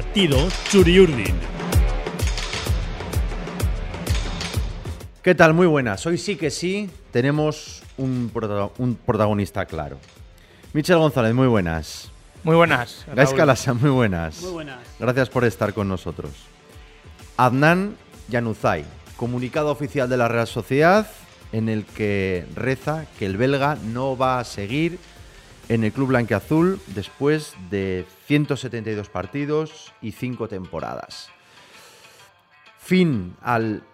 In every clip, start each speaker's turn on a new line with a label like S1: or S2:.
S1: Partido Churiurdin.
S2: ¿Qué tal? Muy buenas. Hoy sí que sí tenemos un, un protagonista claro. Michel González, muy buenas.
S3: Muy buenas.
S2: Gais Calasa, muy buenas.
S4: Muy buenas.
S2: Gracias por estar con nosotros. Adnan Yanuzay, comunicado oficial de la Real Sociedad en el que reza que el belga no va a seguir en el club blanqueazul después de 172 partidos y 5 temporadas. Fin al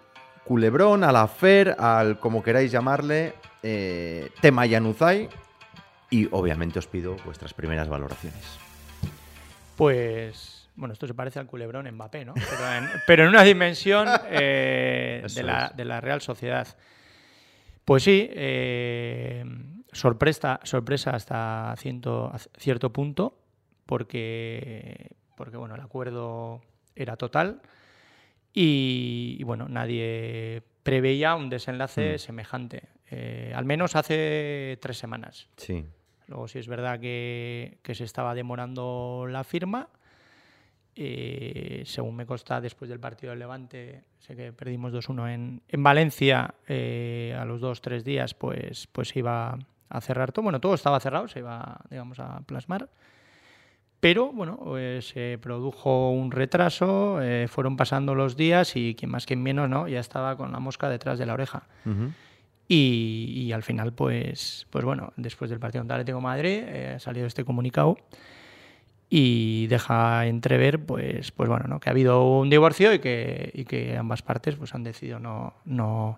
S2: culebrón, al afer, al como queráis llamarle, eh, tema Yanuzay y obviamente os pido vuestras primeras valoraciones.
S3: Pues, bueno, esto se parece al culebrón Mbappé, ¿no? Pero en, una dimensión eh, de, la, Real Sociedad. Pues sí, eh, sorpresa, sorpresa hasta cierto punto, porque, porque bueno, el acuerdo era total y, bueno, nadie preveía un desenlace hmm. semejante. Eh, al menos hace tres semanas.
S2: Sí.
S3: Luego sí es verdad que, se estaba demorando la firma. Eh, según me consta, después del partido del Levante, sé que perdimos 2-1 en, en, Valencia, eh, a los dos, tres días, pues, pues iba a cerrar todo. Bueno, todo estaba cerrado, se iba, digamos, a plasmar. Pero, bueno, pues, se produjo un retraso, eh, fueron pasando los días y quien más, quien menos, ¿no? Ya estaba con la mosca detrás de la oreja. Y, al final, pues, pues bueno, después del partido contra Atlético Madrid eh, ha salido este comunicado y deja entrever, pues, pues bueno, ¿no? que ha habido un divorcio y que, y que ambas partes pues, han decidido no, no,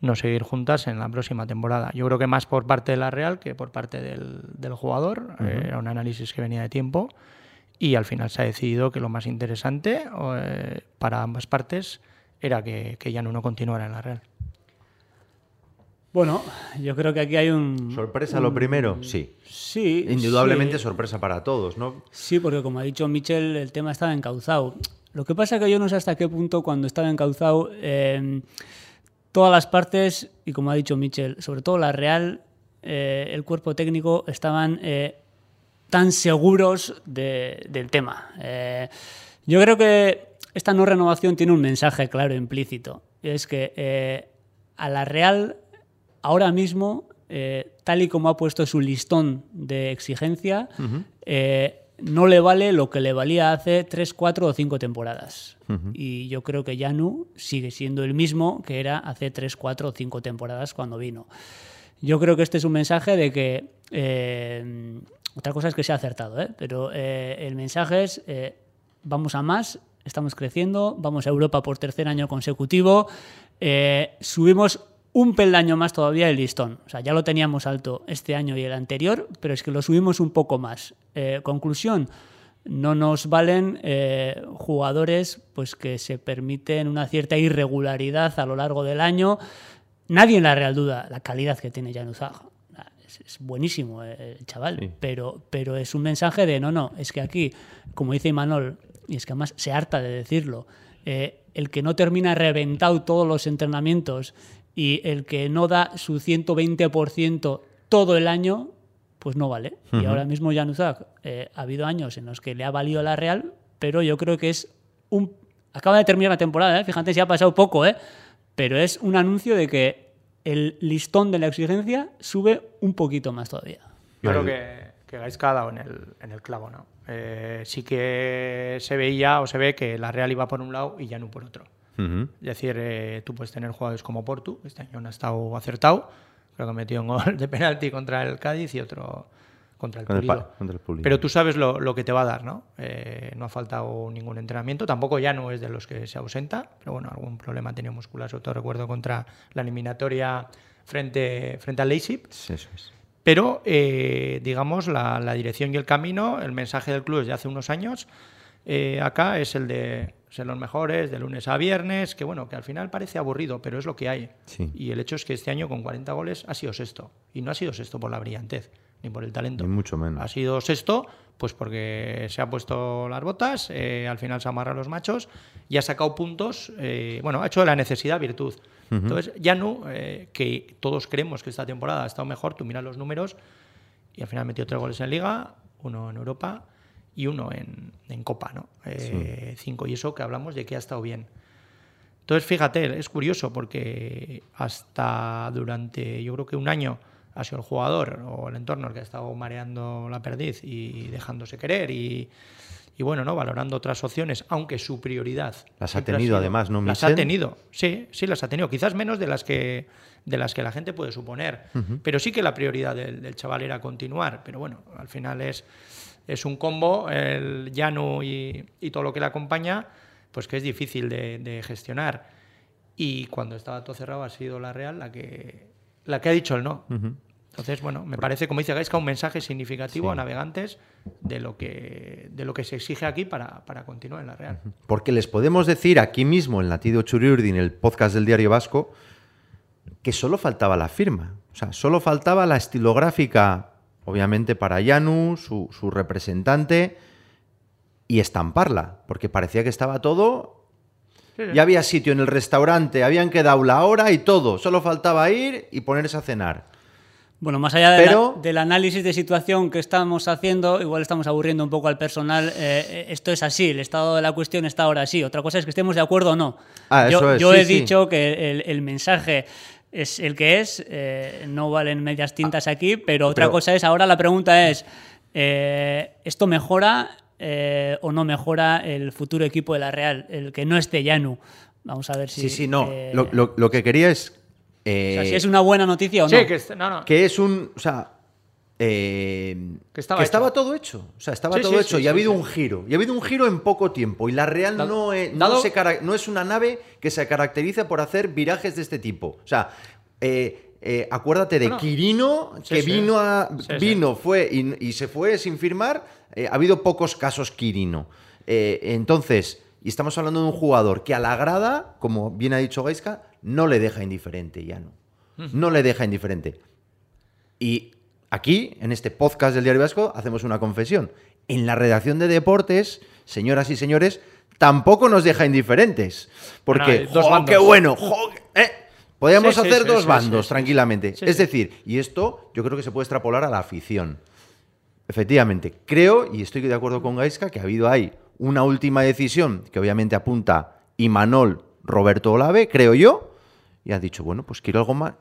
S3: no seguir juntas en la próxima temporada. Yo creo que más por parte de la Real que por parte del, del jugador. Era un análisis que venía de tiempo y al final se ha decidido que lo más interesante eh, para ambas partes era que, que ya no continuara en la Real.
S4: Bueno, yo creo que aquí hay un...
S2: ¿Sorpresa lo primero? Sí.
S4: Sí.
S2: Indudablemente sorpresa para todos, ¿no?
S4: Sí, porque como ha dicho Michel, el tema estaba encauzado. Lo que pasa es que yo no sé hasta qué punto cuando estaba encauzado, eh, todas las partes, y como ha dicho Michel, sobre todo la Real, eh, el cuerpo técnico estaban eh, tan seguros del tema. yo creo que esta no renovación tiene un mensaje claro implícito. Es que a la Real ahora mismo, eh, tal y como ha puesto su listón de exigencia, eh, no le vale lo que le valía hace 3, 4 o 5 temporadas. Y yo creo que Yanu sigue siendo el mismo que era hace 3, 4 o 5 temporadas cuando vino. Yo creo que este es un mensaje de que... Eh, otra cosa es que se ha acertado, pero el mensaje es vamos a más, estamos creciendo, vamos a Europa por tercer año consecutivo, subimos un peldaño más todavía el listón. O sea, ya lo teníamos alto este año y el anterior, pero es que lo subimos un poco más. Eh, conclusión, no nos valen eh, jugadores pues, que se permiten una cierta irregularidad a lo largo del año. Nadie en la Real duda la calidad que tiene Januzaj. Es, buenísimo eh, el chaval, pero, pero es un mensaje de no, no, es que aquí, como dice Imanol, y es que además se harta de decirlo, el que no termina reventado todos los entrenamientos y el que no da su 120% todo el año, pues no vale. Y ahora mismo Januzak, eh, ha habido años en los que le ha valido la Real, pero yo creo que es un... Acaba de terminar la temporada, ¿eh? fíjate si ha pasado poco, ¿eh? pero es un anuncio de que el listón de la exigencia sube un poquito más todavía.
S3: Yo creo que, que Gaisca ha dado en el, en el clavo, ¿no? Eh, sí que se veía o se ve que la Real iba por un lado y no por otro. Es decir, eh, tú puedes tener jugadores como Portu, este año no ha estado acertado, creo que metió un gol de penalti contra el Cádiz y otro contra el, Pulido. Pero tú sabes lo, que te va a dar, ¿no? Eh, no ha faltado ningún entrenamiento, tampoco ya no es de los que se ausenta, pero bueno, algún problema tenía muscular, sobre todo recuerdo contra la eliminatoria frente, frente al Leipzig.
S2: Sí, eso es.
S3: Pero, eh, digamos, la, la, dirección y el camino, el mensaje del club desde hace unos años, acá es el de ser los mejores de lunes a viernes, que bueno, que al final parece aburrido, pero es lo que hay. Y el hecho es que este año con 40 goles ha sido sexto. Y no ha sido sexto por la brillantez, ni por el talento.
S2: Ni mucho menos.
S3: Ha sido sexto, pues porque se ha puesto las botas, eh, al final se amarra los machos y ha sacado puntos, eh, bueno, ha hecho de la necesidad virtud. Entonces, ya no, eh, que todos creemos que esta temporada ha estado mejor, tú miras los números y al final metió tres goles en Liga, uno en Europa y uno en, en Copa, ¿no? Eh, Cinco. Y eso que hablamos de que ha estado bien. Entonces, fíjate, es curioso porque hasta durante, yo creo que un año ha sido el jugador o el entorno el que ha estado mareando la perdiz y dejándose querer y, y bueno, ¿no? Valorando otras opciones, aunque su prioridad.
S2: Las ha tenido además, ¿no,
S3: Las ha tenido, sí, sí las ha tenido. Quizás menos de las que, de las que la gente puede suponer. Pero sí que la prioridad del, del, chaval era continuar. Pero bueno, al final es, es un combo, el Llano y, y todo lo que le acompaña, pues que es difícil de, de, gestionar. Y cuando estaba todo cerrado ha sido la Real la que, la que ha dicho el no. Uh -huh. Entonces, bueno, me parece, como dice Gaisca, un mensaje significativo sí. a navegantes de lo que, de lo que se exige aquí para, para continuar en la Real.
S2: Porque les podemos decir aquí mismo, en Latido Churiurdi, en el podcast del Diario Vasco, que solo faltaba la firma. O sea, solo faltaba la estilográfica, obviamente, para Yanu, su, su representante, y estamparla, porque parecía que estaba todo ya había sitio en el restaurante, habían quedado la hora y todo. Solo faltaba ir y ponerse a cenar.
S4: Bueno, más allá de Pero, la, del análisis de situación que estamos haciendo, igual estamos aburriendo un poco al personal. Eh, esto es así, el estado de la cuestión está ahora así. Otra cosa es que estemos de acuerdo o no.
S2: Ah,
S4: yo,
S2: es,
S4: yo
S2: sí,
S4: he
S2: sí.
S4: dicho que el, el, mensaje es el que es, eh, no valen medias tintas aquí, pero otra
S2: Pero,
S4: cosa es, ahora la pregunta es, eh, ¿esto mejora eh, o no mejora el futuro equipo de la Real? El que no esté Yanu. Vamos a ver si...
S2: Sí, sí, no. Lo, lo, lo que quería es
S4: eh, o sea, si es una buena noticia o no.
S3: Sí, que, es, no, no.
S2: que es un. O sea. Eh,
S3: que estaba,
S2: que estaba todo hecho. O sea, estaba
S3: sí,
S2: todo
S3: sí,
S2: hecho
S3: sí,
S2: y ha habido un giro. Y ha habido un giro en poco tiempo. Y la Real
S3: dado,
S2: no, es,
S3: dado,
S2: no, se, no, es una nave que se caracteriza por hacer virajes de este tipo. O sea, eh, eh, acuérdate de Quirino, que vino, a, vino fue y, y, se fue sin firmar. Eh, ha habido pocos casos Quirino. Eh, entonces, y estamos hablando de un jugador que a la grada, como bien ha dicho Gaiska, no le deja indiferente ya no. No le deja indiferente. Y aquí, en este podcast del Diario Vasco, hacemos una confesión. En la redacción de deportes, señoras y señores, tampoco nos deja indiferentes. Porque,
S3: no,
S2: ¡oh, qué bueno! Jo, eh, Podríamos sí, hacer sí, dos sí, bandos tranquilamente. es decir, y esto yo creo que se puede extrapolar a la afición. Efectivamente, creo, y estoy de acuerdo con Gaiska, que ha habido ahí una última decisión que obviamente apunta Imanol Roberto Olave, creo yo, y ha dicho, bueno, pues quiero algo más,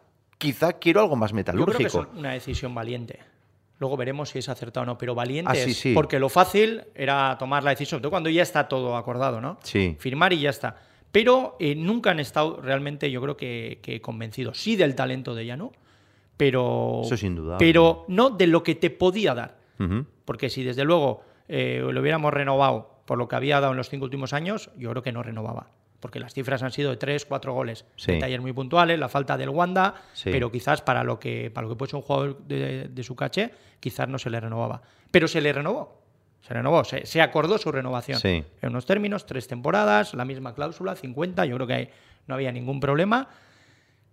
S2: quizá quiero algo más metalúrgico.
S3: Yo creo que es una decisión valiente. Luego veremos si es acertado o no, pero valiente
S2: ah, sí,
S3: es,
S2: sí.
S3: porque lo fácil era tomar la decisión, todo cuando ya está todo acordado, ¿no?
S2: Sí.
S3: Firmar y ya está. Pero eh, nunca han estado realmente, yo creo que, que, convencidos, sí del talento de Llano, pero,
S2: Eso sin duda.
S3: pero no de lo que te podía dar.
S2: Uh -huh.
S3: Porque si desde luego eh, lo hubiéramos renovado por lo que había dado en los cinco últimos años, yo creo que no renovaba. Porque las cifras han sido de tres, cuatro goles.
S2: Sí.
S3: Detalles muy puntuales, la falta del Wanda,
S2: sí.
S3: pero quizás para lo que para lo que puede ser un jugador de, de, su caché, quizás no se le renovaba. Pero se le renovó. Se renovó, se, se acordó su renovación.
S2: Sí.
S3: En unos términos, tres temporadas, la misma cláusula, 50, yo creo que hay, no había ningún problema.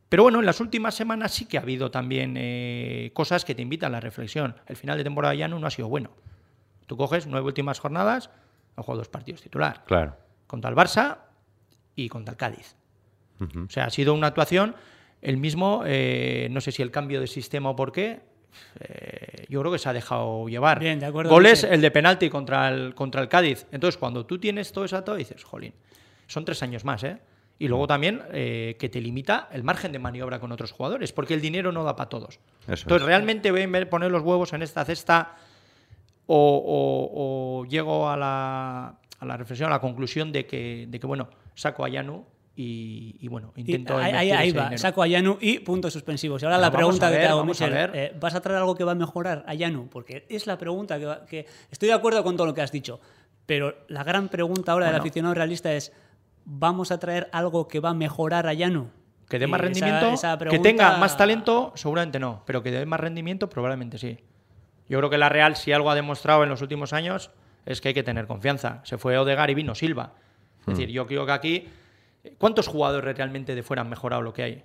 S3: Pero bueno, en las últimas semanas sí que ha habido también eh, cosas que te invitan a la reflexión. El final de temporada ya no, no ha sido bueno. Tú coges nueve últimas jornadas, ha jugado dos partidos titular.
S2: Claro.
S3: Contra el Barça y contra el Cádiz. Uh -huh. O sea, ha sido una actuación, el mismo, eh, no sé si el cambio de sistema o por qué, eh, yo creo que se ha dejado llevar.
S4: Bien, de acuerdo.
S3: Goles, el de penalti contra el, contra el Cádiz. Entonces, cuando tú tienes todo eso, todo dices, jolín, son tres años más, ¿eh? Y luego también eh, que te limita el margen de maniobra con otros jugadores, porque el dinero no da para todos.
S2: Eso
S3: Entonces,
S2: es.
S3: realmente voy a poner los huevos en esta cesta o, o, o llego a la, a la, reflexión, a la conclusión de que, de que bueno, saco a Yanu y, y, bueno, intento.
S4: Y ahí, ahí va,
S3: dinero.
S4: saco a Yanu y puntos suspensivos. Y ahora la pregunta
S3: ver,
S4: que te hago,
S3: Michel,
S4: eh, ¿vas a traer algo que va a mejorar a Yanu? Porque es la pregunta que, va, que, Estoy de acuerdo con todo lo que has dicho, pero la gran pregunta ahora bueno. del aficionado realista es: ¿vamos a traer algo que va a mejorar a Yanu?
S3: Que dé más y rendimiento, esa, esa pregunta... que tenga más talento, seguramente no, pero que dé más rendimiento, probablemente sí. Yo creo que la Real, si algo ha demostrado en los últimos años, es que hay que tener confianza. Se fue Odegar y vino Silva. Es decir, yo creo que aquí ¿Cuántos jugadores realmente de fuera han mejorado lo que hay?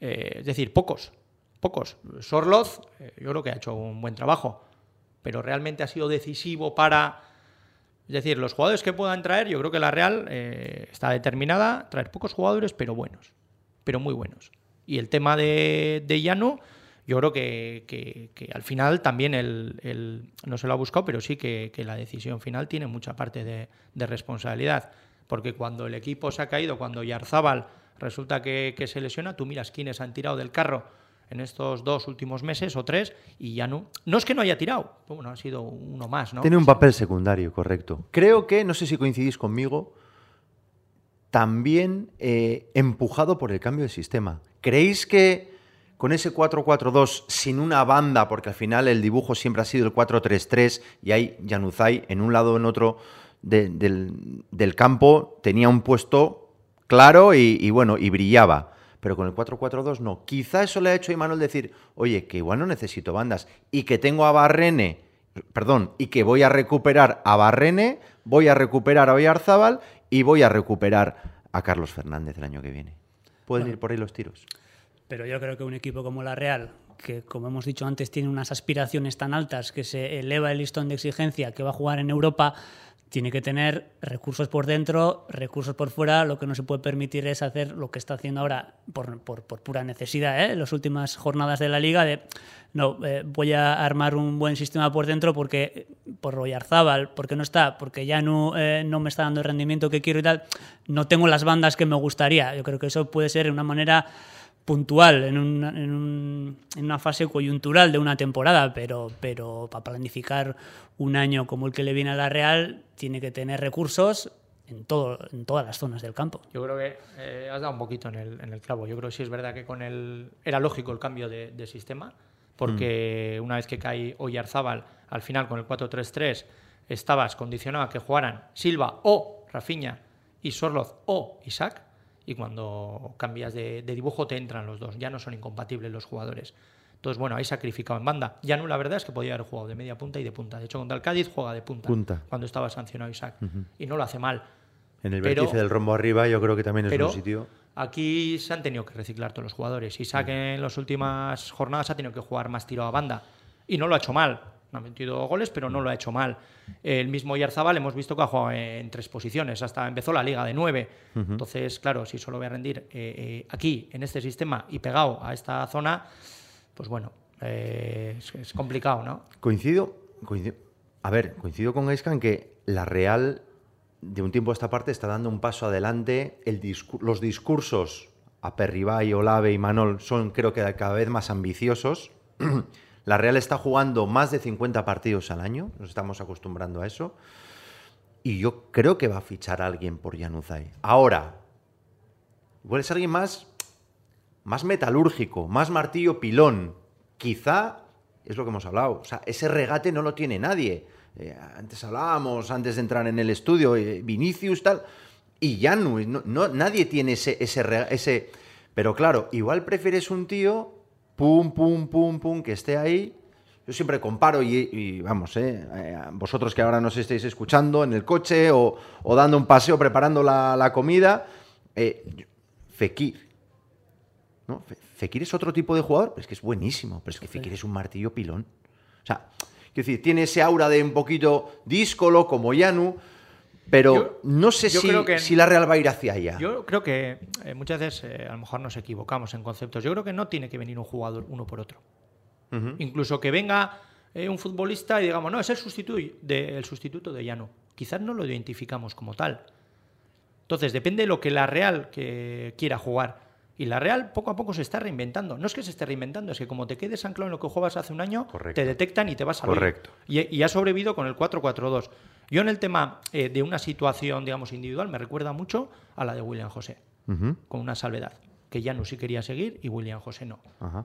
S3: Eh, es decir, pocos. Pocos. Sorloz, eh, yo creo que ha hecho un buen trabajo, pero realmente ha sido decisivo para. Es decir, los jugadores que puedan traer, yo creo que la Real eh, está determinada a traer pocos jugadores, pero buenos. Pero muy buenos. Y el tema de, de Llano, yo creo que, que- al final también el, no se lo ha buscado, pero sí que, la decisión final tiene mucha parte de, responsabilidad. Porque cuando el equipo se ha caído, cuando Yarzábal resulta que, que se lesiona, tú miras quiénes han tirado del carro en estos dos últimos meses o tres y ya no. No es que no haya tirado, bueno, ha sido uno más, ¿no?
S2: Tiene un papel secundario, correcto. Creo que, no sé si coincidís conmigo, también eh, empujado por el cambio de sistema. ¿Creéis que con ese 4-4-2, sin una banda, porque al final el dibujo siempre ha sido el 4-3-3 y hay Januzaj en un lado o en otro de- del, del campo, tenía un puesto claro y, y bueno, y brillaba. Pero con el 4-4-2 no. Quizá eso le ha hecho a Imanol decir, oye, que igual no necesito bandas y que tengo a Barrene, perdón, y que voy a recuperar a Barrene, voy a recuperar a Oyarzábal y voy a recuperar a Carlos Fernández el año que viene. Pueden ir por ahí los tiros.
S4: Pero yo creo que un equipo como la Real, que como hemos dicho antes, tiene unas aspiraciones tan altas que se eleva el listón de exigencia que va a jugar en Europa, tiene que tener recursos por dentro, recursos por fuera. Lo que no se puede permitir es hacer lo que está haciendo ahora por, por- por pura necesidad, ¿eh? en las últimas jornadas de la liga, de no, eh, voy a armar un buen sistema por dentro porque por Royarzábal, porque no está, porque ya no, eh, no me está dando el rendimiento que quiero y tal, no tengo las bandas que me gustaría. Yo creo que eso puede ser una manera puntual en una, en, un- en una fase coyuntural de una temporada, pero, pero para planificar un año como el que le viene a la Real, tiene que tener recursos en, todo, en todas las zonas del campo.
S3: Yo creo que eh, has dado un poquito en el, en el clavo. Yo creo que sí es verdad que con el era lógico el cambio de, de sistema, porque una vez que cae Oyarzábal, al final con el 4-3-3 estabas condicionado a que jugaran Silva o Rafinha y Sorloz o Isaac, y cuando cambias de, de dibujo te entran los dos, ya no son incompatibles los jugadores. Entonces, bueno, ahí sacrificado en banda. Ya no, la verdad es que podía haber jugado de media punta y de punta. De hecho, contra el Cádiz juega de punta,
S2: Punta.
S3: cuando estaba sancionado Isaac. Y no lo hace mal.
S2: En el
S3: Pero-
S2: vértice del rombo arriba yo creo que también es un sitio...
S3: aquí se han tenido que reciclar todos los jugadores. Isaac en las últimas jornadas ha tenido que jugar más tiro a banda. Y no lo ha hecho mal. Ha metido goles, pero no lo ha hecho mal. El mismo Yarzabal hemos visto que ha jugado en tres posiciones. Hasta empezó la liga de nueve. Entonces, claro, si solo voy a rendir eh, eh, aquí, en este sistema, y pegado a esta zona, pues bueno, eh, es, es complicado, ¿no?
S2: Coincido, coincido- A ver, coincido con Gaisca en que la Real, de un tiempo a esta parte, está dando un paso adelante. El discu- los discursos a Perribay, Olave y Manol son, creo que, cada vez más ambiciosos. la Real está jugando más de 50 partidos al año, nos estamos acostumbrando a eso. Y yo creo que va a fichar a alguien por Januzaj. Ahora, igual es alguien más, más metalúrgico, más martillo pilón. Quizá es lo que hemos hablado. O sea, ese regate no lo tiene nadie. Eh, antes hablábamos, antes de entrar en el estudio, eh, Vinicius, tal. Y Janu, no, no- nadie tiene ese, ese, ese. Pero claro, igual prefieres un tío, pum, pum, pum, pum, que esté ahí. Yo siempre comparo y, y vamos, eh, eh, vosotros que ahora nos estáis escuchando en el coche o, o dando un paseo preparando la, la comida, eh, Fekir, ¿no? Fe- Fekir es otro tipo de jugador, pero es que es buenísimo. Pero es que Fekir es un martillo pilón. O sea, quiero decir, tiene ese aura de un poquito díscolo, como Yanu, pero
S3: Yo-
S2: no sé si,
S3: creo que-
S2: si la Real va a ir hacia allá.
S3: Yo creo que eh, muchas veces eh, a lo mejor nos equivocamos en conceptos. Yo creo que no tiene que venir un jugador uno por otro. Incluso que venga eh, un futbolista y digamos, no, es el sustituto de, el sustituto de Llano. Quizás no lo identificamos como tal. Entonces, depende de lo que la Real que quiera jugar. Y la Real poco a poco se está reinventando. No es que se esté reinventando, es que como te quedes anclado en lo que juegas hace un año,
S2: Correcto.
S3: te detectan y te vas a.
S2: Correcto.
S3: Y, y ha sobrevivido con el 4-4-2. Yo en el tema eh, de una situación, digamos, individual, me recuerda mucho a la de William José, con una salvedad. Que Llano sí quería seguir y William José no.
S2: Ajá.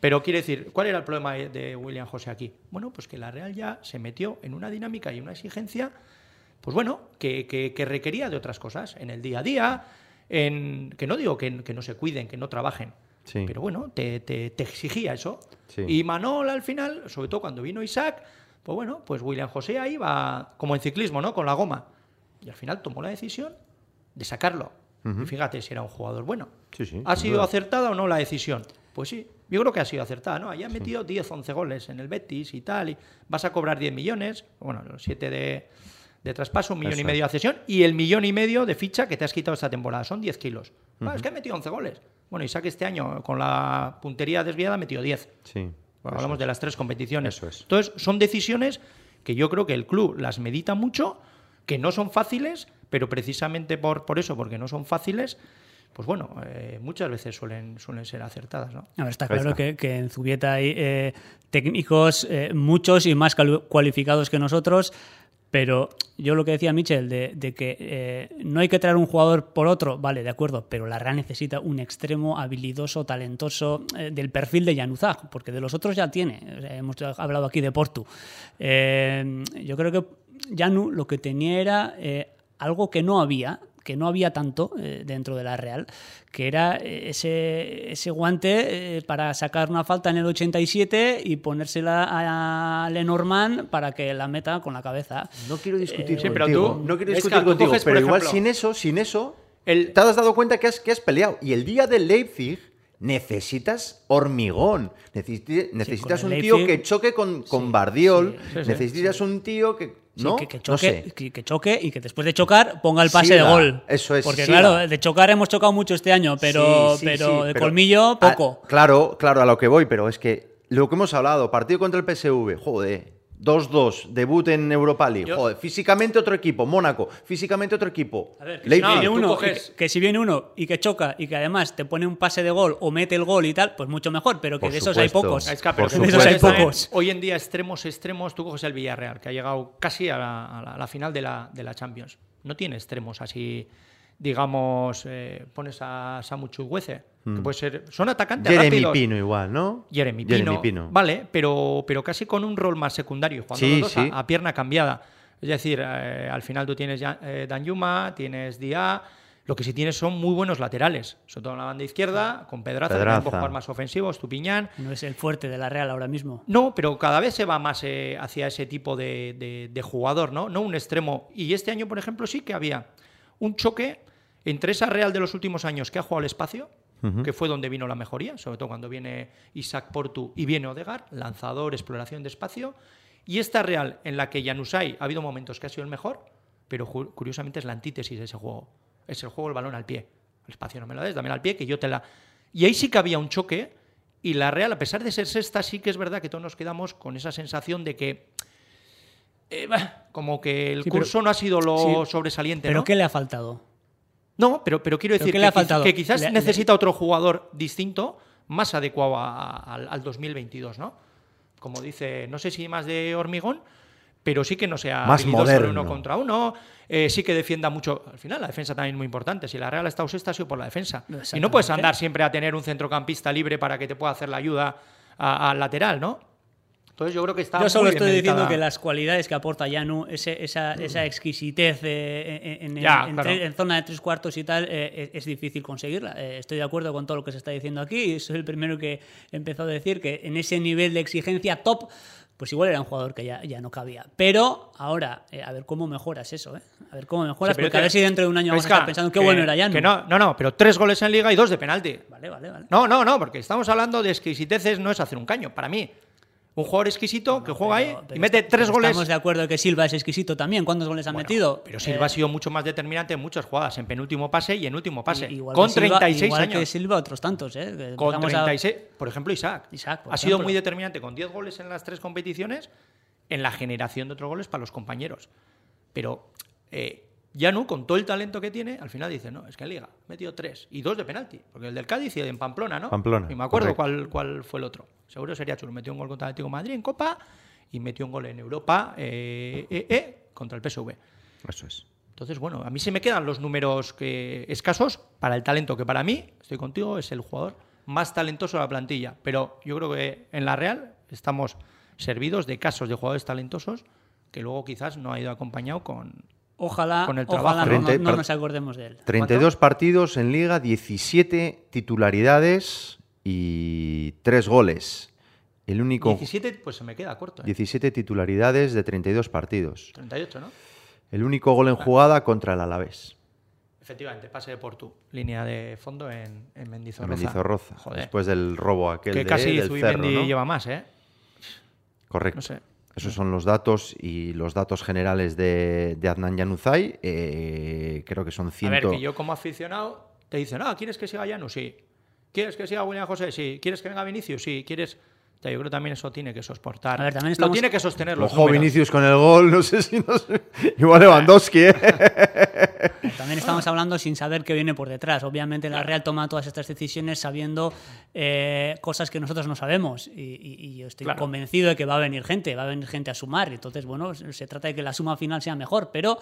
S3: Pero quiere decir, ¿cuál era el problema de William José aquí? Bueno, pues que la Real ya se metió en una dinámica y una exigencia, pues bueno, que, que- que requería de otras cosas, en el día a día, en, que no digo que, que no se cuiden, que no trabajen,
S2: Sí.
S3: pero bueno, te, te- te exigía eso.
S2: Sí.
S3: Y Manol al final, sobre todo cuando vino Isaac, pues bueno, pues William José ahí va como en ciclismo, ¿no? Con la goma. Y al final tomó la decisión de sacarlo. Y fíjate si era un jugador bueno.
S2: Sí,
S3: ¿Ha sido acertada o no la decisión? Pues sí, yo creo que ha sido acertada, ¿no? Ahí han metido 10, 11 goles en el Betis y tal, y vas a cobrar 10 millones, bueno, los 7 de, de traspaso, un millón
S2: Eso
S3: y medio de cesión, y el millón y medio de ficha que te has quitado esta temporada, son 10 kilos. Ah, es que ha metido 11 goles. Bueno, Isaac este año con la puntería desviada metió 10.
S2: Sí.
S3: Bueno, hablamos de las tres competiciones.
S2: Eso es.
S3: Entonces, son decisiones que yo creo que el club las medita mucho, que no son fáciles, pero precisamente por, por eso, porque no son fáciles, pues bueno, eh, muchas veces suelen, suelen ser acertadas, ¿no?
S4: A ver, está claro
S2: está.
S4: Que, que en Zubieta hay eh, técnicos eh, muchos y más cualificados que nosotros, pero yo lo que decía Michel, de, de que eh, no hay que traer un jugador por otro, vale, de acuerdo, pero la Real necesita un extremo habilidoso, talentoso, eh, del perfil de Januzaj, porque de los otros ya tiene. Hemos hablado aquí de Portu. Eh, yo creo que Janu lo que tenía era algo que no había, que no había tanto eh, dentro de la Real, que era eh, ese, ese guante eh, para sacar una falta en el 87 y ponérsela a Lenormand para que la meta con la cabeza.
S2: No quiero discutir
S3: Sí, pero
S2: contigo.
S3: tú-
S2: no quiero
S3: que
S2: discutir contigo,
S3: coges,
S2: pero igual
S3: ejemplo,
S2: sin eso, sin eso,
S3: el-
S2: te has dado cuenta que has, que has peleado. Y el día del Leipzig necesitas hormigón. Necesitas
S4: con
S2: un tío
S4: Leipzig-
S2: que choque con, con Bardiol.
S3: sí, sí,
S2: necesitas un tío que.
S4: Que,
S2: No
S4: choque,
S2: sé.
S4: que, que choque y que después de chocar ponga el pase de gol.
S2: eso es,
S4: Porque claro, de chocar hemos chocado mucho este año, pero,
S2: Sí, sí,
S4: pero de
S2: pero-
S4: colmillo poco.
S2: claro, claro, a lo que voy, pero es que lo que hemos hablado, partido contra el PSV, joder. 2-2, debut en Europa League.
S3: Yo-
S2: Joder, físicamente otro equipo. Mónaco, físicamente otro equipo.
S4: A ver, que,
S2: Leipzig.
S4: si uno,
S3: coges-
S4: que, que si viene uno y que choca y que además te pone un pase de gol o mete el gol y tal, pues mucho mejor, pero que
S2: Por
S4: de esos hay pocos.
S3: Es que, pero
S2: Por
S3: que
S4: de esos hay
S2: supuesto.
S4: pocos.
S3: Hoy en día, extremos, extremos, tú coges el Villarreal, que ha llegado casi a la, a la- a la final de la, de la Champions. No tiene extremos así, digamos, eh, pones a Samu Chukwueze, que puede ser... Son atacantes.
S2: Jeremy
S3: rápidos.
S2: Pino igual, ¿no?
S3: Jeremy Pino. Vale, pero, pero casi con un rol más secundario, jugando
S2: Sí,
S3: los dos a-
S2: sí.
S3: a, pierna cambiada. Es decir, eh, al final tú tienes ya, eh, Dan Yuma, tienes Dia. Lo que sí tienes son muy buenos laterales, sobre todo en la banda izquierda, con Pedraza, que
S2: Pedraza.
S3: puede jugar más ofensivo, Estupiñán.
S4: No es el fuerte de la Real ahora mismo.
S3: No, pero cada vez se va más eh, hacia ese tipo de, de- de jugador, ¿no? No un extremo. Y este año, por ejemplo, sí que había un choque entre esa Real de los últimos años que ha jugado al espacio, que fue donde vino la mejoría, sobre todo cuando viene Isaac Portu y viene Odegar, lanzador, exploración de espacio, y esta Real en la que Janusay ha habido momentos que ha sido el mejor, pero curiosamente es la antítesis de ese juego. Es el juego del balón al pie. El espacio no me lo des, dame al pie, que yo te la... Y ahí sí que había un choque, y la Real, a pesar de ser sexta, sí que es verdad que todos nos quedamos con esa sensación de que... eh, como que el
S4: Sí, pero-
S3: curso no ha sido lo
S4: sí,
S3: sobresaliente,
S4: ¿Pero
S3: ¿no?
S4: qué le ha faltado?
S3: No, pero, pero quiero
S4: ¿Pero
S3: decir que,
S4: le ha
S3: quiz-
S4: faltado?
S3: que quizás
S4: Le- le-
S3: necesita otro jugador distinto, más adecuado a- a- al, al 2022, ¿no? Como dice, no sé si más de hormigón, pero sí que no sea
S2: Más moderno.
S3: uno contra uno, eh, sí que defienda mucho. Al final, la defensa también es muy importante. Si la Real ha estado sexta, ha sido por la defensa. Y no puedes andar siempre a tener un centrocampista libre para que te pueda hacer la ayuda a- al lateral, ¿no? Entonces yo creo que está
S4: Yo solo
S3: muy
S4: estoy diciendo que las cualidades que aporta Yanu, ese- esa, esa exquisitez eh, en, en-
S3: Ya,
S4: en
S3: claro.
S4: tre- en zona de tres cuartos y tal, eh, es, es difícil conseguirla. Eh, estoy de acuerdo con todo lo que se está diciendo aquí y soy el primero que empezó a decir que en ese nivel de exigencia top, pues igual era un jugador que ya, ya no cabía. Pero ahora, eh, a ver cómo mejoras eso, ¿eh? A ver cómo mejoras,
S3: Sí,
S4: porque a ver si dentro de un año vamos a estar pensando qué
S3: que-
S4: bueno era Yanu.
S3: que no, no, no, pero tres goles en liga y dos de penalti.
S4: Vale, vale, vale.
S3: No, no, no, porque estamos hablando de exquisiteces, no es hacer un caño. Para mí, un jugador exquisito que juega
S4: Pero-
S3: ahí
S4: pero
S3: y mete tres goles.
S4: Estamos de acuerdo que Silva es exquisito también. ¿Cuántos goles ha
S3: Bueno,
S4: metido?
S3: Pero Silva
S4: Eh,
S3: ha sido mucho más determinante en muchas jugadas, en penúltimo pase y en último pase.
S4: igual
S3: con
S4: que Silva-
S3: 36
S4: igual
S3: años.
S4: que Silva otros tantos, ¿eh?
S3: Con
S4: empezamos a-
S3: 36, por ejemplo, Isaac.
S4: Isaac, por
S3: ha sido muy determinante con 10 goles en las tres competiciones en la generación de otros goles para los compañeros. Pero eh, Yanu, con todo el talento que tiene, al final dice, no, es que en Liga metido tres y dos de penalti. Porque el del Cádiz y el en Pamplona, ¿no?
S2: Pamplona,
S3: Y me acuerdo cuál, cuál fue el otro. Seguro sería chulo. Metió un gol contra el Atlético de Madrid en Copa y metió un gol en Europa eh, eh, eh, contra el PSV.
S2: Eso es.
S3: Entonces, bueno, a mí se me quedan los números que, escasos para el talento que para mí, estoy contigo, es el jugador más talentoso de la plantilla. Pero yo creo que en la Real estamos servidos de casos de jugadores talentosos que luego quizás no ha ido acompañado con...
S4: Ojalá,
S3: con el
S4: ojalá
S3: trabajo,
S4: no,
S2: ¿no?
S4: no- nos acordemos de él.
S2: 32 partidos en liga, 17 titularidades y 3 goles. El único
S3: 17, pues se me queda corto. ¿eh?
S2: 17 titularidades de 32 partidos.
S3: 38, ¿no?
S2: El único gol en jugada contra el Alavés.
S3: Efectivamente, pase de Portu. Línea de fondo en, en
S2: en
S3: Mendizorroza.
S2: Mendizorroza,
S3: Joder.
S2: Después del robo aquel
S3: que
S2: de,
S3: casi
S2: del
S3: Zubimendi
S2: cerro, ¿no?
S3: lleva más, ¿eh?
S2: Correcto.
S3: No sé.
S2: Esos son los datos y los datos generales de, de Adnan Januzaj. Eh, creo que son
S3: A
S2: 100.
S3: ver, que yo como aficionado te dicen, ah, ¿quieres que siga Llano? Sí. ¿Quieres que siga William José? Sí. ¿Quieres que venga Vinicius? Sí. ¿Quieres...? O sea, yo creo que también eso tiene que soportar.
S4: A ver, también
S3: Lo
S4: estamos-
S3: tiene que sostener los
S2: Ojo,
S3: números.
S2: Vinicius con el gol, no sé si no sé. Igual Lewandowski, ¿eh?
S4: Estamos hablando sin saber qué viene por detrás. Obviamente la Real toma todas estas decisiones sabiendo eh, cosas que nosotros no sabemos. Y, y- y yo estoy
S3: Claro.
S4: convencido de que va a venir gente, va a venir gente a sumar. Entonces, bueno, se trata de que la suma final sea mejor. Pero,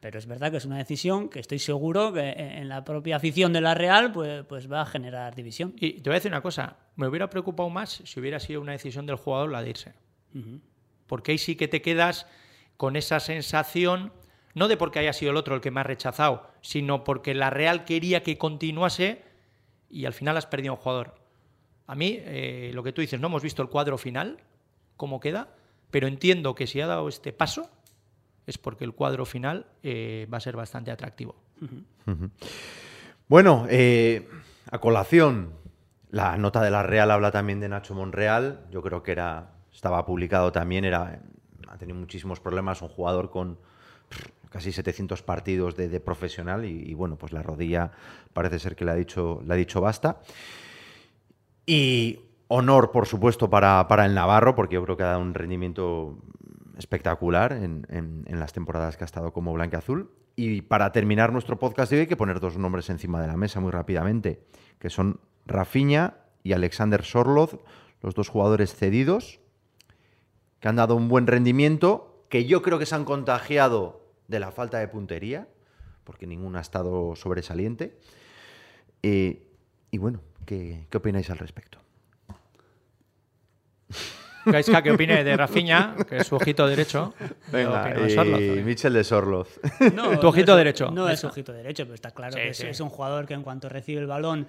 S4: pero es verdad que es una decisión que estoy seguro que en la propia afición de la Real pues, pues va a generar división.
S3: Y te voy a decir una cosa. Me hubiera preocupado más si hubiera sido una decisión del jugador la de irse. Porque ahí sí que te quedas con esa sensación, no de porque haya sido el otro el que me ha rechazado, sino porque la Real quería que continuase y al final has perdido un jugador. A mí, eh, lo que tú dices, no hemos visto el cuadro final, cómo queda, pero entiendo que si ha dado este paso es porque el cuadro final eh, va a ser bastante atractivo.
S2: Bueno, eh, a colación, la nota de la Real habla también de Nacho Monreal. Yo creo que era estaba publicado también, era ha tenido muchísimos problemas, un jugador con casi 700 partidos de, profesional y, bueno, pues la rodilla parece ser que le ha dicho, le ha dicho basta. Y honor, por supuesto, para, para el Navarro, porque yo creo que ha dado un rendimiento espectacular en, en- las temporadas que ha estado como Blanca-Azul. Y para terminar nuestro podcast de hoy hay que poner dos nombres encima de la mesa muy rápidamente, que son Rafinha y Alexander Sorloz, los dos jugadores cedidos, que han dado un buen rendimiento, que yo creo que se han contagiado de la falta de puntería, porque ninguno ha estado sobresaliente. Eh, y bueno, ¿qué, qué opináis al respecto?
S3: Gaisca, ¿qué opine de Rafinha, que es su ojito derecho? Sorloz,
S2: y
S3: ¿eh?
S2: Michel de Sorloz.
S4: No,
S3: Tu ojito
S4: es-
S3: derecho.
S4: No es
S3: Eso.
S4: ojito derecho, pero está claro
S3: Sí,
S4: que es,
S3: sí.
S4: es un jugador que en cuanto recibe el balón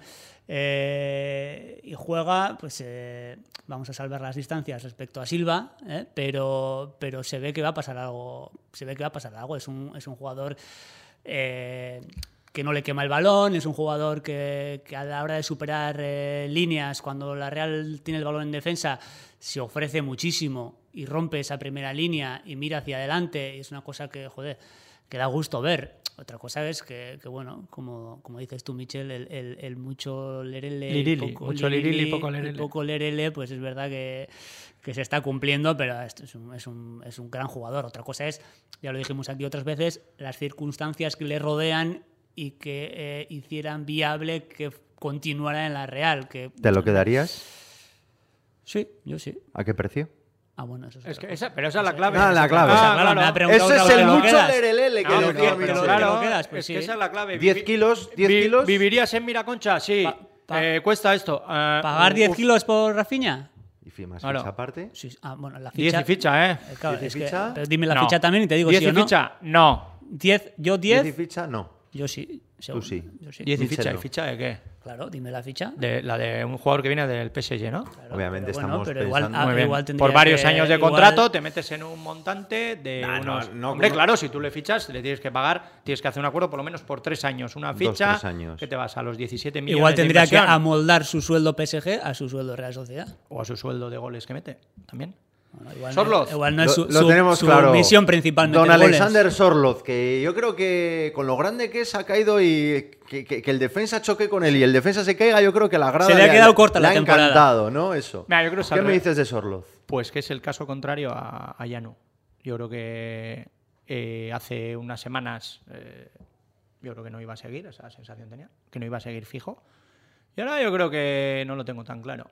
S4: eh, y juega, pues eh, vamos a salvar las distancias respecto a Silva, ¿eh? pero, pero se ve que va a pasar algo. Se ve que va a pasar algo. Es un, es un jugador eh, que no le quema el balón, es un jugador que, que a la hora de superar eh, líneas, cuando la Real tiene el balón en defensa, se ofrece muchísimo y rompe esa primera línea y mira hacia adelante. Y es una cosa que, joder, que da gusto ver. Otra cosa es que, que, bueno, como, como dices tú, Michel, el, el- el mucho lerele,
S3: Lirili, mucho lirili y poco lerele.
S4: poco lerele, pues es verdad que, que se está cumpliendo, pero es un, es, un, es un gran jugador. Otra cosa es, ya lo dijimos aquí otras veces, las circunstancias que le rodean y que eh, hicieran viable que continuara en la Real. Que,
S2: ¿Te lo quedarías?
S4: Sí, yo sí.
S2: ¿A qué precio?
S4: Ah, bueno, eso es,
S3: que esa, pero esa es la clave.
S2: Ah, la clave.
S3: Ah,
S2: Esa,
S4: claro, me ha preguntado
S2: Ese es el
S4: ¿te lo
S2: mucho lerelele que
S3: pero-
S4: claro, quedas, pues
S3: es
S4: sí.
S3: que esa es la clave.
S2: 10
S3: Vivi-
S2: kilos, 10
S3: vi-
S2: kilos.
S3: ¿Vivirías en Miraconcha? Sí.
S4: Pa- pa-
S3: Eh, cuesta esto. eh,
S4: ¿Pagar
S3: uf,
S4: 10
S3: uf,
S4: kilos por Rafinha?
S2: Y firmas
S3: Claro.
S2: ficha aparte.
S4: Sí, ah, bueno, la
S3: 10
S4: ficha.
S3: y ficha, ¿eh?
S4: Claro,
S2: 10 y
S4: es que-
S2: ficha.
S4: pero dime la
S3: No.
S4: ficha también y te digo
S3: 10
S4: sí o no.
S3: ficha? No.
S4: 10, yo
S2: 10
S4: 10.
S2: y ficha, no.
S4: Yo sí. seguro.
S2: sí.
S4: Yo sí.
S3: 10 y ficha. ¿Y
S2: no.
S3: ficha de qué?
S4: Claro, dime la ficha.
S3: De, la de un jugador que viene del PSG, ¿no?
S4: Claro,
S2: Obviamente
S4: pero bueno,
S2: estamos
S4: pero igual, ah, igual
S3: Por varios
S4: que-
S3: años de
S4: igual-
S3: contrato te metes en un montante de
S2: Nah,
S3: unos...
S2: no,
S3: Hombre,
S2: no.
S3: claro, si tú le fichas, le tienes que pagar, tienes que hacer un acuerdo por lo menos por tres años. Una
S2: Dos,
S3: ficha
S2: años.
S3: que te vas a los 17 millones
S4: Igual
S3: de
S4: tendría que amoldar su sueldo PSG a su sueldo Real Sociedad.
S3: O a su sueldo de goles que mete, también.
S4: Bueno, igual,
S3: Sorloz.
S4: No, igual no es
S2: Lo,
S4: su,
S2: lo
S4: su-
S2: tenemos
S4: su
S2: claro.
S4: misión principal.
S2: Don
S4: meter goles.
S2: Alexander Sorloz, que yo creo que con lo grande que es ha caído y que, que- que el defensa choque con él y el defensa se caiga, yo creo que la grada
S4: Se le ha quedado corta
S2: le
S4: la
S2: ha
S4: temporada.
S2: encantado, ¿no? Eso.
S3: Mira, yo creo que es
S2: ¿Qué me dices de Sorloz?
S3: Pues que es el caso contrario a, a Llano. Yo creo que eh, hace unas semanas eh, yo creo que no iba a seguir, esa sensación tenía, que no iba a seguir fijo. Y ahora yo creo que no lo tengo tan claro.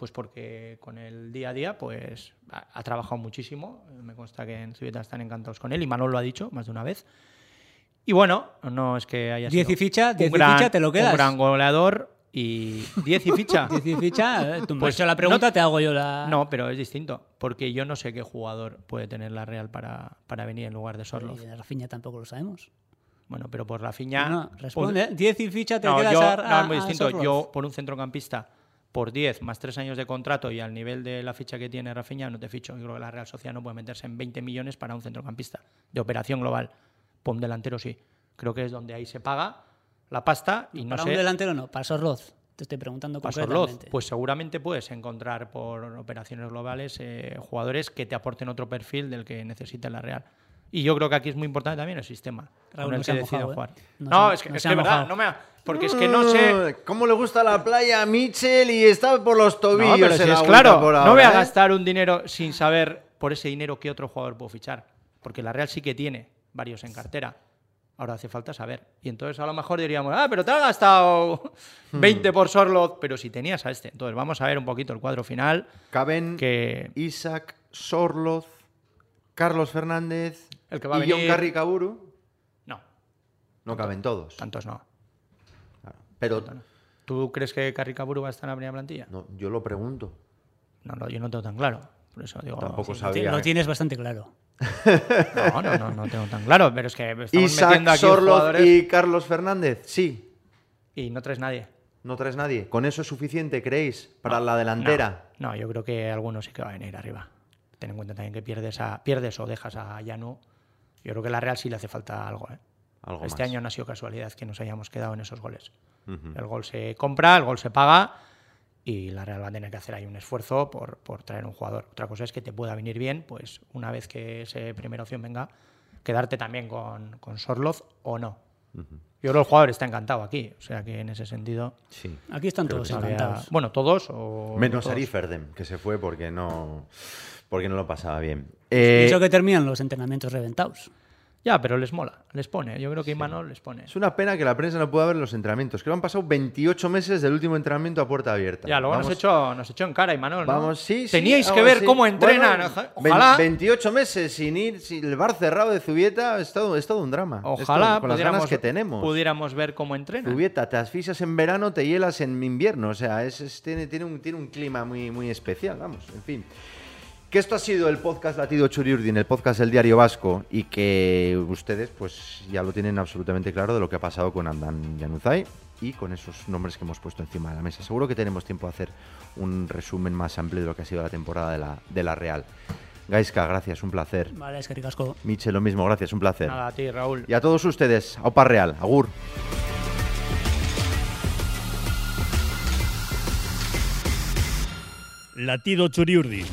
S3: Pues porque con el día a día pues ha, ha trabajado muchísimo. Me consta que en Civita están encantados con él y Manuel lo ha dicho más de una vez. Y bueno, no es que haya
S4: 10
S3: sido
S4: y ficha,
S3: un
S4: 10 y
S3: gran-
S4: ficha, te lo quedas.
S3: Un gran goleador y 10 y ficha.
S4: 10 y ficha, eh, tú me
S3: Pues
S4: has hecho la pregunta,
S3: no-
S4: te hago yo la.
S3: No, pero es distinto, porque yo no sé qué jugador puede tener la Real para, para venir en lugar de
S4: Y
S3: Sorloz.
S4: de Rafinha tampoco lo sabemos.
S3: Bueno, pero por Rafinha...
S4: No, responde.
S3: por-
S4: 10 y ficha, te
S3: No,
S4: quedas
S3: yo-
S4: a,
S3: no,
S4: a-
S3: es muy distinto. Yo, por un centrocampista, por 10 más 3 años de contrato y al nivel de la ficha que tiene Rafinha, no te ficho. Yo creo que la Real Sociedad no puede meterse en 20 millones para un centrocampista de operación global. Por un delantero sí. Creo que es donde ahí se paga la pasta y no
S4: para
S3: sé...
S4: un delantero no, para Sorloz. Te estoy preguntando
S3: Para Sorloz, pues seguramente puedes encontrar por operaciones globales eh, jugadores que te aporten otro perfil del que necesita la Real. Y yo creo que aquí es muy importante también el sistema
S4: Raúl,
S3: con el
S4: no se mojado, ¿eh? No
S3: No,
S4: se-
S3: es que,
S4: no
S3: es que verdad, no me ha- porque es que no sé.
S2: Mm, ¿Cómo le gusta la playa a Michel y está por los
S3: No,
S2: tobillos?
S3: pero si es claro, no voy a
S2: ¿eh?
S3: gastar un dinero sin saber por ese dinero qué otro jugador puedo fichar. Porque la Real sí que tiene varios en cartera. Ahora hace falta saber. Y entonces a lo mejor diríamos, ah, pero te has gastado
S2: Hmm.
S3: 20 por Sorloth, pero si tenías a este. Entonces vamos a ver un poquito el cuadro final.
S2: Caben
S3: Que
S2: Isaac, Sorloz, Carlos Fernández
S3: El que va a
S2: y John
S3: venir-
S2: Carri Caburu.
S3: no,
S2: No caben todos.
S3: tantos no.
S2: Pero
S3: ¿Tú crees que Carricaburu va a estar en la primera plantilla?
S2: no, yo lo pregunto.
S3: No, no, yo no tengo tan claro. Por eso digo.
S2: Tampoco
S3: sí.
S2: sabía.
S4: Lo tienes bastante claro.
S3: No, no, no, no tengo tan claro. Pero es que estamos
S2: Isaac,
S3: metiendo aquí jugadores
S2: y Carlos Fernández. Sí.
S3: y no traes nadie.
S2: No traes nadie. ¿Con eso es suficiente, creéis, para la delantera?
S3: No, no, yo creo que alguno sí que va a venir arriba. Ten en cuenta también que pierdes, a, pierdes o dejas a Llano. Yo creo que a la Real sí le hace falta algo. ¿eh?
S2: Algo
S3: este
S2: más.
S3: año no ha sido casualidad que nos hayamos quedado en esos goles.
S2: Ujú.
S3: El gol se compra, el gol se paga y la Real va a tener que hacer ahí un esfuerzo por, por traer un jugador. Otra cosa es que te pueda venir bien, pues una vez que esa primera opción venga, quedarte también con, con Sorloz o no. Yo creo que el jugador está encantado aquí, o sea que en ese sentido.
S2: Sí.
S4: Aquí están todos
S3: había-
S4: encantados.
S3: bueno, todos o.
S2: Menos
S3: todos.
S2: Arif Erdem, que se fue porque no, porque no lo pasaba bien. Eh,
S4: eso que terminan los entrenamientos reventados.
S3: Ya, pero les mola, les pone. Yo creo que Imanol les pone.
S2: Es una pena que la prensa no pueda ver los entrenamientos. Creo que han pasado 28 meses del último entrenamiento a puerta abierta.
S3: Ya, luego
S2: Vamos-
S3: nos echó, nos echó en cara Imanol. ¿no?
S2: Vamos, sí, sí,
S3: Teníais que
S2: vamos,
S3: ver
S2: sí.
S3: cómo entrenan.
S2: Bueno,
S3: ojalá.
S2: 28 meses sin ir, sin el bar cerrado de Zubieta, es todo, es todo un drama. Es todo-
S3: Ojalá
S2: con las ganas que tenemos.
S3: pudiéramos ver cómo entrenan.
S2: Zubieta, te asfixias en verano, te hielas en invierno. O sea, es, es- tiene, tiene, un, tiene un clima muy, muy especial, vamos, en fin. Que esto ha sido el podcast Latido Churiurdin, el podcast del Diario Vasco, y que ustedes pues ya lo tienen absolutamente claro de lo que ha pasado con Andan Yanuzai y con esos nombres que hemos puesto encima de la mesa. Seguro que tenemos tiempo de hacer un resumen más amplio de lo que ha sido la temporada de la, de la Real. Gaiska, gracias, un placer.
S4: Vale, es que ricasco.
S2: Miche, lo mismo, gracias, un placer.
S3: Nada, a ti, Raúl.
S2: Y a todos ustedes, Opa Real, Agur.
S1: Latido Churiurdi.